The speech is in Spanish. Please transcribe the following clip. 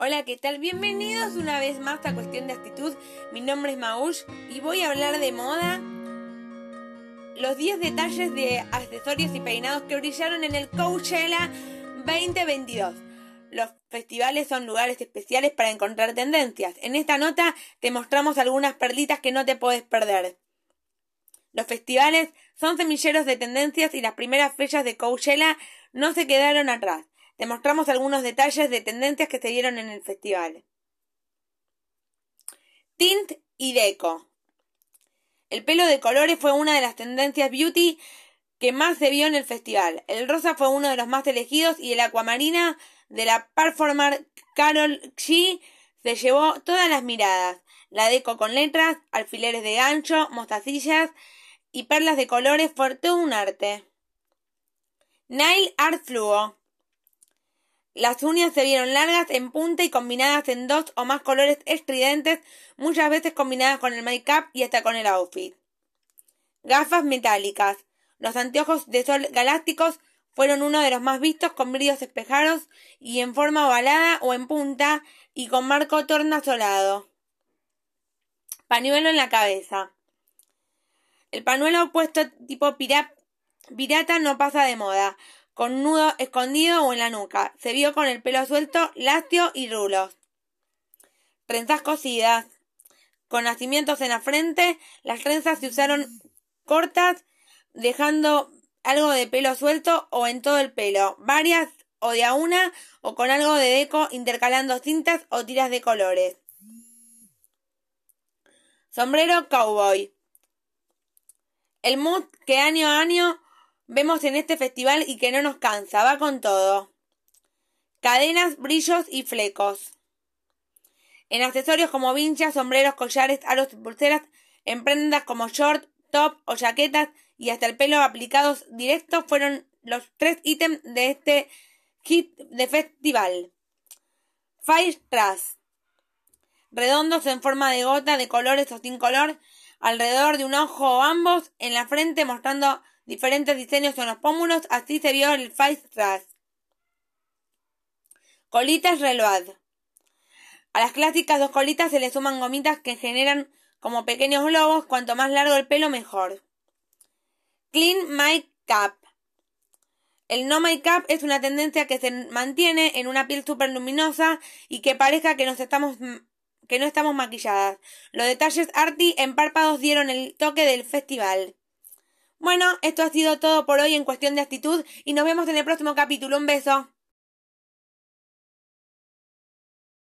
Hola, ¿qué tal? Bienvenidos una vez más a Cuestión de Actitud. Mi nombre es Maush y voy a hablar de moda. Los 10 detalles de accesorios y peinados que brillaron en el Coachella 2022. Los festivales son lugares especiales para encontrar tendencias. En esta nota te mostramos algunas perlitas que no te puedes perder. Los festivales son semilleros de tendencias y las primeras fechas de Coachella no se quedaron atrás. Te mostramos algunos detalles de tendencias que se dieron en el festival. Tint y deco. El pelo de colores fue una de las tendencias beauty que más se vio en el festival. El rosa fue uno de los más elegidos y el acuamarina de la performer Carol G se llevó todas las miradas. La deco con letras, alfileres de gancho, mostacillas y perlas de colores fue todo un arte. Nail Art Fluo. Las uñas se vieron largas, en punta y combinadas en dos o más colores estridentes, muchas veces combinadas con el make-up y hasta con el outfit. Gafas metálicas. Los anteojos de sol galácticos fueron uno de los más vistos con brillos espejados y en forma ovalada o en punta y con marco tornasolado. Pañuelo en la cabeza. El pañuelo puesto tipo pirata no pasa de moda con nudo escondido o en la nuca. Se vio con el pelo suelto, lásteo y rulos. Trenzas cosidas. Con nacimientos en la frente, las trenzas se usaron cortas, dejando algo de pelo suelto o en todo el pelo, varias o de a una o con algo de deco intercalando cintas o tiras de colores. Sombrero cowboy. El mood que año a año vemos en este festival y que no nos cansa, va con todo. Cadenas, brillos y flecos. En accesorios como vinchas, sombreros, collares, aros y pulseras, en prendas como short, top o jaquetas y hasta el pelo aplicados directos fueron los tres ítems de este kit de festival. Fire Trash. Redondos en forma de gota de colores o sin color, alrededor de un ojo o ambos, en la frente mostrando diferentes diseños en los pómulos, así se vio el Face Trash. Colitas Reload. A las clásicas dos colitas se le suman gomitas que generan como pequeños globos, cuanto más largo el pelo mejor. Clean My Cap. El no make-up es una tendencia que se mantiene en una piel súper luminosa y que parezca que, nos estamos, que no estamos maquilladas. Los detalles arty en párpados dieron el toque del festival. Bueno, esto ha sido todo por hoy en cuestión de actitud y nos vemos en el próximo capítulo. Un beso.